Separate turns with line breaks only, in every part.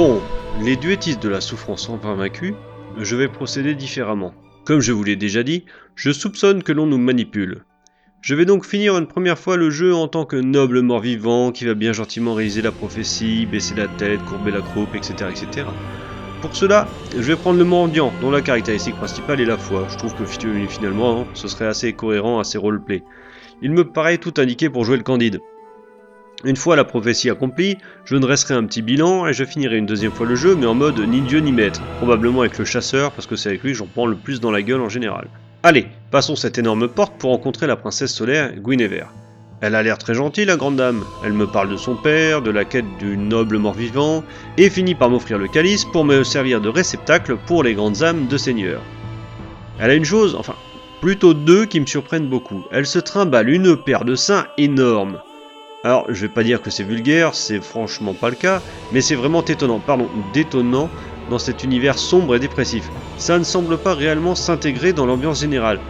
Bon, les duettistes de la souffrance enfin vaincue, je vais procéder différemment. Comme je vous l'ai déjà dit, je soupçonne que l'on nous manipule. Je vais donc finir une première fois le jeu en tant que noble mort-vivant qui va bien gentiment réaliser la prophétie, baisser la tête, courber la croupe, etc. etc. Pour cela, je vais prendre le mendiant, dont la caractéristique principale est la foi. Je trouve que finalement, ce serait assez cohérent, assez roleplay. Il me paraît tout indiqué pour jouer le candide. Une fois la prophétie accomplie, je dresserai un petit bilan et je finirai une deuxième fois le jeu, mais en mode ni dieu ni maître, probablement avec le chasseur, parce que c'est avec lui que j'en prends le plus dans la gueule en général. Allez, passons cette énorme porte pour rencontrer la princesse solaire Guinevere. Elle a l'air très gentille, la grande dame. Elle me parle de son père, de la quête du noble mort-vivant, et finit par m'offrir le calice pour me servir de réceptacle pour les grandes âmes de seigneur. Elle a une chose, enfin, plutôt deux qui me surprennent beaucoup. Elle se trimballe une paire de seins énormes. Alors, je vais pas dire que c'est vulgaire, c'est franchement pas le cas, mais c'est vraiment étonnant, pardon, détonnant dans cet univers sombre et dépressif. Ça ne semble pas réellement s'intégrer dans l'ambiance générale.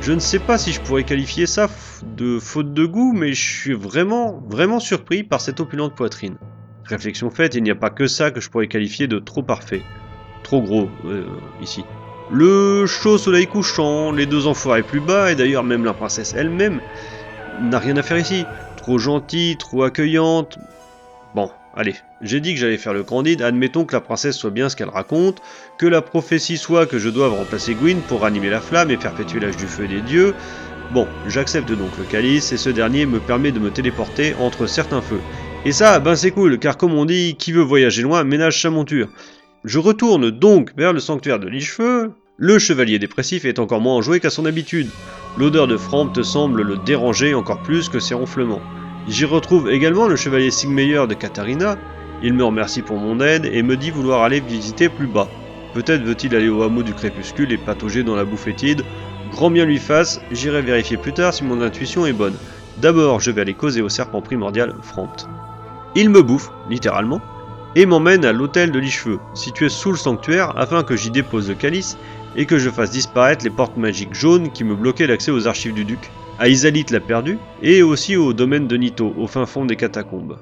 Je ne sais pas si je pourrais qualifier ça de faute de goût, mais je suis vraiment, vraiment surpris par cette opulente poitrine. Réflexion faite, il n'y a pas que ça que je pourrais qualifier de trop parfait. Trop gros, euh, ici. Le chaud soleil couchant, les deux enfoirés plus bas, et d'ailleurs même la princesse elle-même, n'a rien à faire ici trop gentille, trop accueillante. Bon, allez, j'ai dit que j'allais faire le candide, admettons que la princesse soit bien ce qu'elle raconte, que la prophétie soit que je doive remplacer Gwyn pour ranimer la flamme et perpétuer l'âge du feu des dieux. Bon, j'accepte donc le calice et ce dernier me permet de me téléporter entre certains feux. Et ça, ben c'est cool, car comme on dit, qui veut voyager loin ménage sa monture. Je retourne donc vers le sanctuaire de Lichefeu. Le chevalier dépressif est encore moins enjoué qu'à son habitude. L'odeur de Frampt semble le déranger encore plus que ses ronflements. J'y retrouve également le chevalier Sigmeyer de Katharina. Il me remercie pour mon aide et me dit vouloir aller visiter plus bas. Peut-être veut-il aller au hameau du crépuscule et patauger dans la boue fétide. Grand bien lui fasse, j'irai vérifier plus tard si mon intuition est bonne. D'abord, je vais aller causer au serpent primordial Frampt. Il me bouffe, littéralement, et m'emmène à l'hôtel de Lichefeu, situé sous le sanctuaire, afin que j'y dépose le calice et que je fasse disparaître les portes magiques jaunes qui me bloquaient l'accès aux archives du duc, à Isalit la perdue, et aussi au domaine de Nito, au fin fond des catacombes.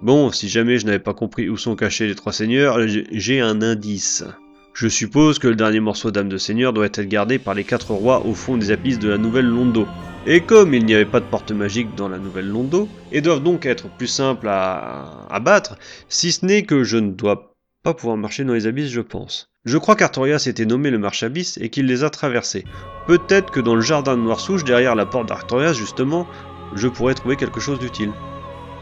Bon, si jamais je n'avais pas compris où sont cachés les trois seigneurs, j'ai un indice. Je suppose que le dernier morceau d'âme de seigneur doit être gardé par les quatre rois au fond des abysses de la nouvelle Londo. Et comme il n'y avait pas de porte magique dans la nouvelle Londo, et doivent donc être plus simples à, à battre, si ce n'est que je ne dois pas pouvoir marcher dans les abysses, je pense. Je crois qu'Artorias était nommé le Marchabis et qu'il les a traversés. Peut-être que dans le jardin de Noirsouche, derrière la porte d'Artorias justement, je pourrais trouver quelque chose d'utile.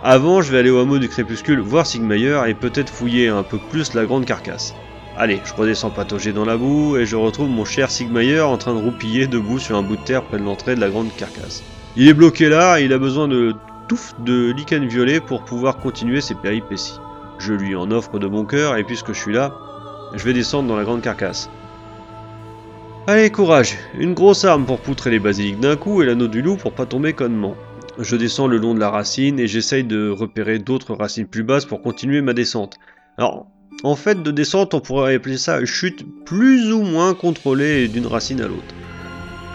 Avant, je vais aller au hameau du crépuscule voir Sigmayer et peut-être fouiller un peu plus la grande carcasse. Allez, je redescends patauger dans la boue et je retrouve mon cher Sigmayer en train de roupiller debout sur un bout de terre près de l'entrée de la grande carcasse. Il est bloqué là il a besoin de touffes de lichen violet pour pouvoir continuer ses péripéties. Je lui en offre de bon cœur et puisque je suis là, je vais descendre dans la grande carcasse. Allez, courage Une grosse arme pour poutrer les basiliques d'un coup et l'anneau du loup pour pas tomber connement. Je descends le long de la racine et j'essaye de repérer d'autres racines plus basses pour continuer ma descente. Alors, en fait, de descente, on pourrait appeler ça chute plus ou moins contrôlée d'une racine à l'autre.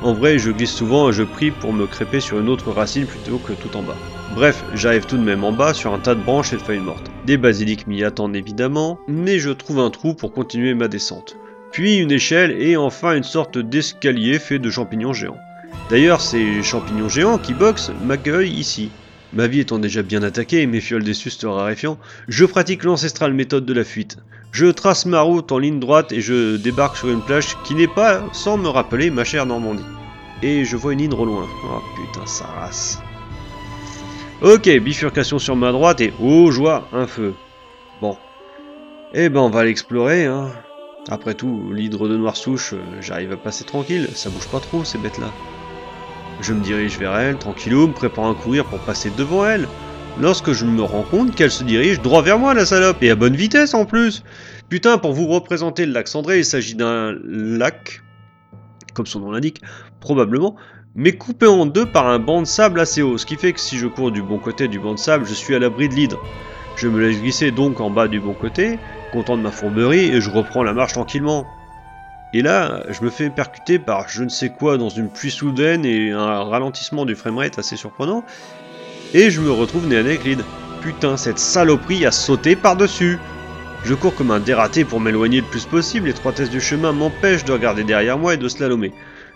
En vrai, je glisse souvent et je prie pour me crêper sur une autre racine plutôt que tout en bas. Bref, j'arrive tout de même en bas sur un tas de branches et de feuilles mortes. Des basiliques m'y attendent évidemment, mais je trouve un trou pour continuer ma descente. Puis une échelle et enfin une sorte d'escalier fait de champignons géants. D'ailleurs, ces champignons géants qui boxent m'accueillent ici. Ma vie étant déjà bien attaquée et mes fioles des sustes raréfiant, je pratique l'ancestrale méthode de la fuite. Je trace ma route en ligne droite et je débarque sur une plage qui n'est pas sans me rappeler ma chère Normandie. Et je vois une île au loin. Oh putain, ça race. Ok, bifurcation sur ma droite et oh joie, un feu. Bon. Eh ben on va l'explorer, hein. Après tout, l'hydre de noire souche, euh, j'arrive à passer tranquille, ça bouge pas trop ces bêtes-là. Je me dirige vers elle, tranquillou, me préparant à courir pour passer devant elle. Lorsque je me rends compte qu'elle se dirige droit vers moi, la salope, et à bonne vitesse en plus. Putain, pour vous représenter le lac Cendré, il s'agit d'un lac, comme son nom l'indique, probablement, mais coupé en deux par un banc de sable assez haut, ce qui fait que si je cours du bon côté du banc de sable, je suis à l'abri de l'hydre. Je me laisse glisser donc en bas du bon côté, content de ma fourberie, et je reprends la marche tranquillement. Et là, je me fais percuter par je ne sais quoi dans une pluie soudaine et un ralentissement du framerate assez surprenant, et je me retrouve nez à nez avec l'hydre. Putain, cette saloperie a sauté par-dessus Je cours comme un dératé pour m'éloigner le plus possible, l'étroitesse du chemin m'empêche de regarder derrière moi et de slalomer.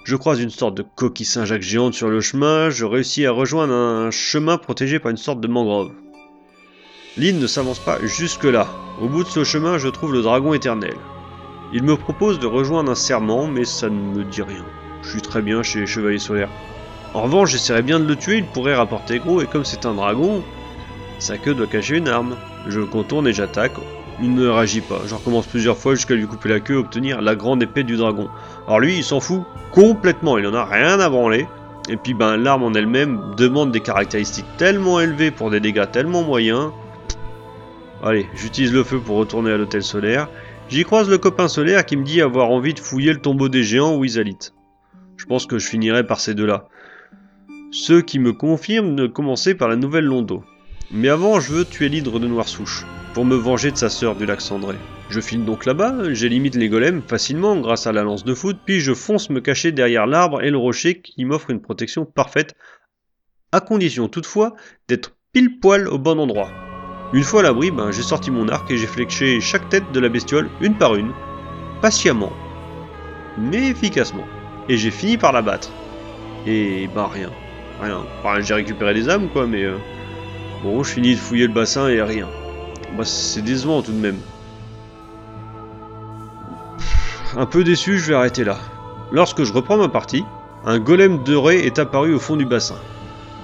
Je croise une sorte de coquille Saint-Jacques géante sur le chemin, je réussis à rejoindre un chemin protégé par une sorte de mangrove. L'île ne s'avance pas jusque-là. Au bout de ce chemin, je trouve le dragon éternel. Il me propose de rejoindre un serment, mais ça ne me dit rien. Je suis très bien chez les chevaliers solaires. En revanche, j'essaierai bien de le tuer, il pourrait rapporter gros, et comme c'est un dragon, sa queue doit cacher une arme. Je contourne et j'attaque. Il ne réagit pas. Je recommence plusieurs fois jusqu'à lui couper la queue et obtenir la grande épée du dragon. Alors lui, il s'en fout complètement, il en a rien à branler. Et puis ben l'arme en elle-même demande des caractéristiques tellement élevées pour des dégâts tellement moyens. Allez, j'utilise le feu pour retourner à l'hôtel solaire. J'y croise le copain solaire qui me dit avoir envie de fouiller le tombeau des géants ou Isalit. Je pense que je finirai par ces deux-là. Ceux qui me confirment de commencer par la nouvelle Londo. Mais avant, je veux tuer l'hydre de Noir Souche, pour me venger de sa sœur du lac Cendré. Je file donc là-bas, j'élimine les golems facilement grâce à la lance de foot, puis je fonce me cacher derrière l'arbre et le rocher qui m'offre une protection parfaite, à condition toutefois d'être pile poil au bon endroit. Une fois à l'abri, ben, j'ai sorti mon arc et j'ai fléché chaque tête de la bestiole une par une, patiemment, mais efficacement. Et j'ai fini par la battre. Et bah rien. Rien. Enfin, j'ai récupéré des âmes quoi, mais... Euh, bon, je finis de fouiller le bassin et rien. C'est décevant tout de même. Un peu déçu, je vais arrêter là. Lorsque je reprends ma partie, un golem doré est apparu au fond du bassin.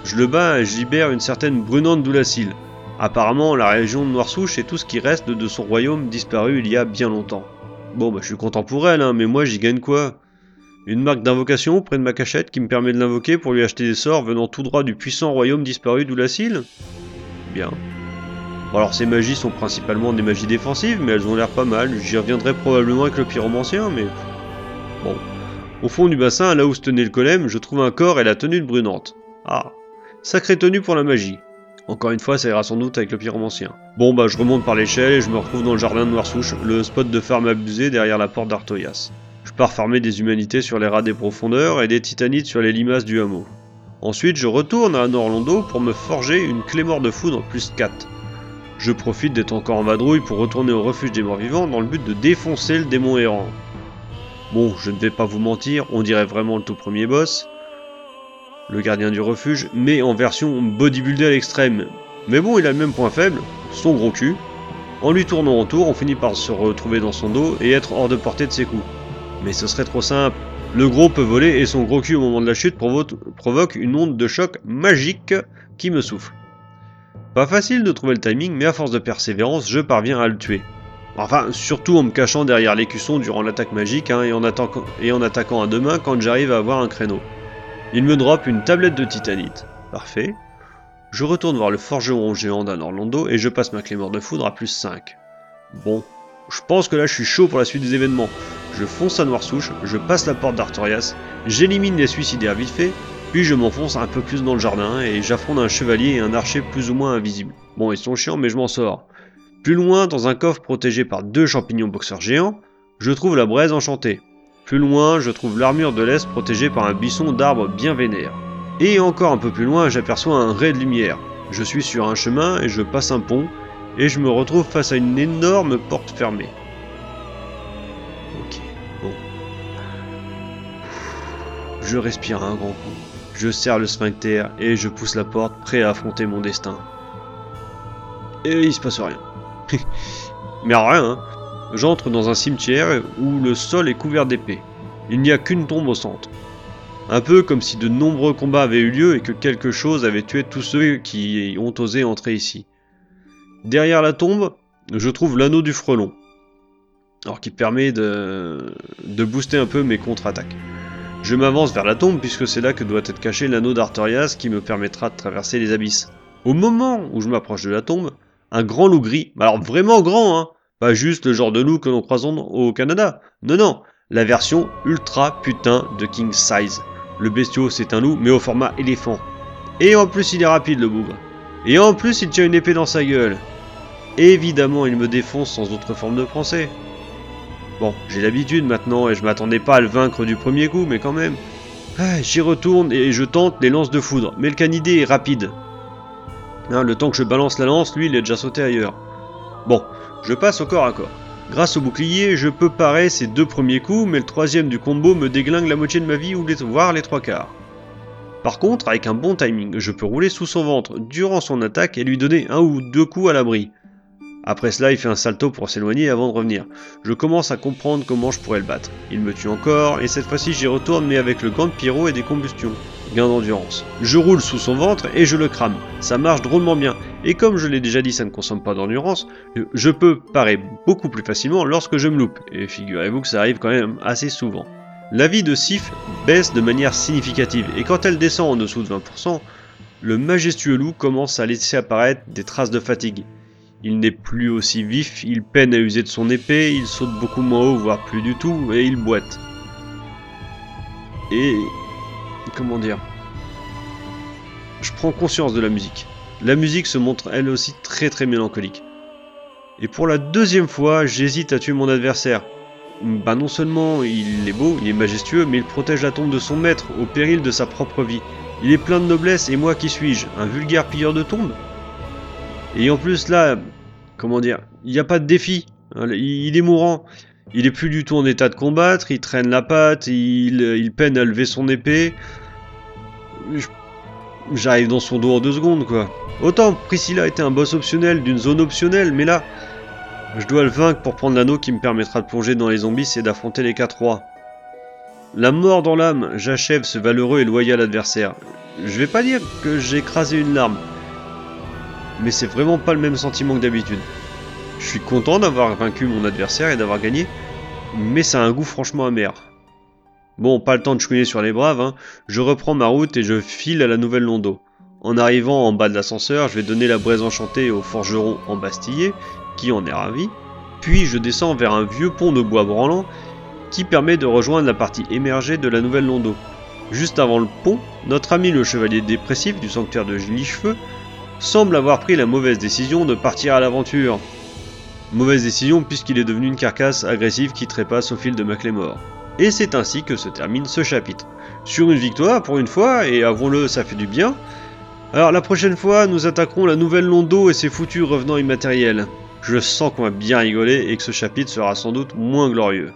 Je le bats et je libère une certaine brunante Doulacile. Apparemment, la région de Noirsouche est tout ce qui reste de son royaume disparu il y a bien longtemps. Bon, bah je suis content pour elle, hein, mais moi j'y gagne quoi? Une marque d'invocation près de ma cachette qui me permet de l'invoquer pour lui acheter des sorts venant tout droit du puissant royaume disparu d'Oulacil? Bien. Alors ces magies sont principalement des magies défensives, mais elles ont l'air pas mal. J'y reviendrai probablement avec le pyromancien, mais... Bon. Au fond du bassin, là où se tenait le colème, je trouve un corps et la tenue de brunante. Ah. Sacrée tenue pour la magie. Encore une fois, ça ira sans doute avec le pyromancien. Bon bah je remonte par l'échelle et je me retrouve dans le jardin de Noirsouche, le spot de farm abusé derrière la porte d'Artoyas. Je pars farmer des humanités sur les rats des profondeurs et des titanites sur les limaces du hameau. Ensuite, je retourne à Norlando pour me forger une clé mort de foudre plus 4. Je profite d'être encore en vadrouille pour retourner au refuge des morts vivants dans le but de défoncer le démon errant. Bon, je ne vais pas vous mentir, on dirait vraiment le tout premier boss, le gardien du refuge, mais en version bodybuildé à l'extrême. Mais bon, il a le même point faible, son gros cul. En lui tournant autour, on finit par se retrouver dans son dos et être hors de portée de ses coups. Mais ce serait trop simple. Le gros peut voler et son gros cul au moment de la chute provoque une onde de choc magique qui me souffle. Pas facile de trouver le timing, mais à force de persévérance, je parviens à le tuer. Enfin, surtout en me cachant derrière l'écusson durant l'attaque magique hein, et, en attaquant à deux mains quand j'arrive à avoir un créneau. Il me drop une tablette de titanite. Parfait. Je retourne voir le forgeron géant d'un Orlando et je passe ma clé mort de foudre à plus 5. Bon, je pense que là je suis chaud pour la suite des événements. Je fonce à Noir Souche, je passe la porte d'Artorias, j'élimine les suicidaires vite fait, puis je m'enfonce un peu plus dans le jardin et j'affronte un chevalier et un archer plus ou moins invisibles. Bon, ils sont chiants mais je m'en sors. Plus loin, dans un coffre protégé par deux champignons boxeurs géants, je trouve la braise enchantée. Plus loin, je trouve l'armure de l'Est protégée par un buisson d'arbres bien vénère. Et encore un peu plus loin, j'aperçois un ray de lumière. Je suis sur un chemin et je passe un pont, et je me retrouve face à une énorme porte fermée. Ok, bon. Je respire un grand coup. Je serre le sphincter et je pousse la porte, prêt à affronter mon destin. Et il se passe rien. Mais rien, hein J'entre dans un cimetière où le sol est couvert d'épées. Il n'y a qu'une tombe au centre. Un peu comme si de nombreux combats avaient eu lieu et que quelque chose avait tué tous ceux qui ont osé entrer ici. Derrière la tombe, je trouve l'anneau du frelon. Alors qui permet de, de booster un peu mes contre-attaques. Je m'avance vers la tombe puisque c'est là que doit être caché l'anneau d'Artorias qui me permettra de traverser les abysses. Au moment où je m'approche de la tombe, un grand loup gris, alors vraiment grand, hein, pas juste le genre de loup que nous croisons au Canada. Non, non, la version ultra putain de King Size. Le bestiau, c'est un loup, mais au format éléphant. Et en plus, il est rapide, le bougre. Et en plus, il tient une épée dans sa gueule. Évidemment, il me défonce sans autre forme de français. Bon, j'ai l'habitude maintenant et je m'attendais pas à le vaincre du premier coup, mais quand même. Ah, j'y retourne et je tente les lances de foudre, mais le canidé est rapide. Hein, le temps que je balance la lance, lui, il est déjà sauté ailleurs. Bon, je passe au corps à corps. Grâce au bouclier, je peux parer ces deux premiers coups, mais le troisième du combo me déglingue la moitié de ma vie ou les, voire les trois quarts. Par contre, avec un bon timing, je peux rouler sous son ventre durant son attaque et lui donner un ou deux coups à l'abri. Après cela, il fait un salto pour s'éloigner avant de revenir. Je commence à comprendre comment je pourrais le battre. Il me tue encore, et cette fois-ci j'y retourne mais avec le gant de pyro et des combustions. Gain d'endurance. Je roule sous son ventre et je le crame. Ça marche drôlement bien. Et comme je l'ai déjà dit, ça ne consomme pas d'endurance, je peux parer beaucoup plus facilement lorsque je me loupe. Et figurez-vous que ça arrive quand même assez souvent. La vie de Sif baisse de manière significative, et quand elle descend en dessous de 20%, le majestueux loup commence à laisser apparaître des traces de fatigue. Il n'est plus aussi vif, il peine à user de son épée, il saute beaucoup moins haut, voire plus du tout, et il boite. Et... comment dire Je prends conscience de la musique. La musique se montre elle aussi très très mélancolique. Et pour la deuxième fois, j'hésite à tuer mon adversaire. Bah non seulement il est beau, il est majestueux, mais il protège la tombe de son maître au péril de sa propre vie. Il est plein de noblesse et moi qui suis-je? Un vulgaire pilleur de tombes et en plus là, comment dire, il n'y a pas de défi. Hein, il est mourant. Il est plus du tout en état de combattre, il traîne la patte, il, peine à lever son épée. J'arrive dans son dos en deux secondes, quoi. Autant Priscilla était un boss optionnel d'une zone optionnelle, mais là, je dois le vaincre pour prendre l'anneau qui me permettra de plonger dans les zombies et d'affronter les quatre rois. La mort dans l'âme, j'achève ce valeureux et loyal adversaire. Je vais pas dire que j'ai écrasé une larme, mais c'est vraiment pas le même sentiment que d'habitude. Je suis content d'avoir vaincu mon adversaire et d'avoir gagné, mais ça a un goût franchement amer. Bon, pas le temps de chouiner sur les braves, hein. je reprends ma route et je file à la nouvelle Londo. En arrivant en bas de l'ascenseur, je vais donner la braise enchantée au forgeron embastillé, qui en est ravi, puis je descends vers un vieux pont de bois branlant qui permet de rejoindre la partie émergée de la nouvelle Londo. Juste avant le pont, notre ami le chevalier dépressif du sanctuaire de Lichefeu semble avoir pris la mauvaise décision de partir à l'aventure. Mauvaise décision puisqu'il est devenu une carcasse agressive qui trépasse au fil de Maclémore. Et c'est ainsi que se termine ce chapitre. Sur une victoire pour une fois, et avouons-le, ça fait du bien. Alors la prochaine fois, nous attaquerons la nouvelle Londo et ses foutus revenants immatériels. Je sens qu'on va bien rigoler et que ce chapitre sera sans doute moins glorieux.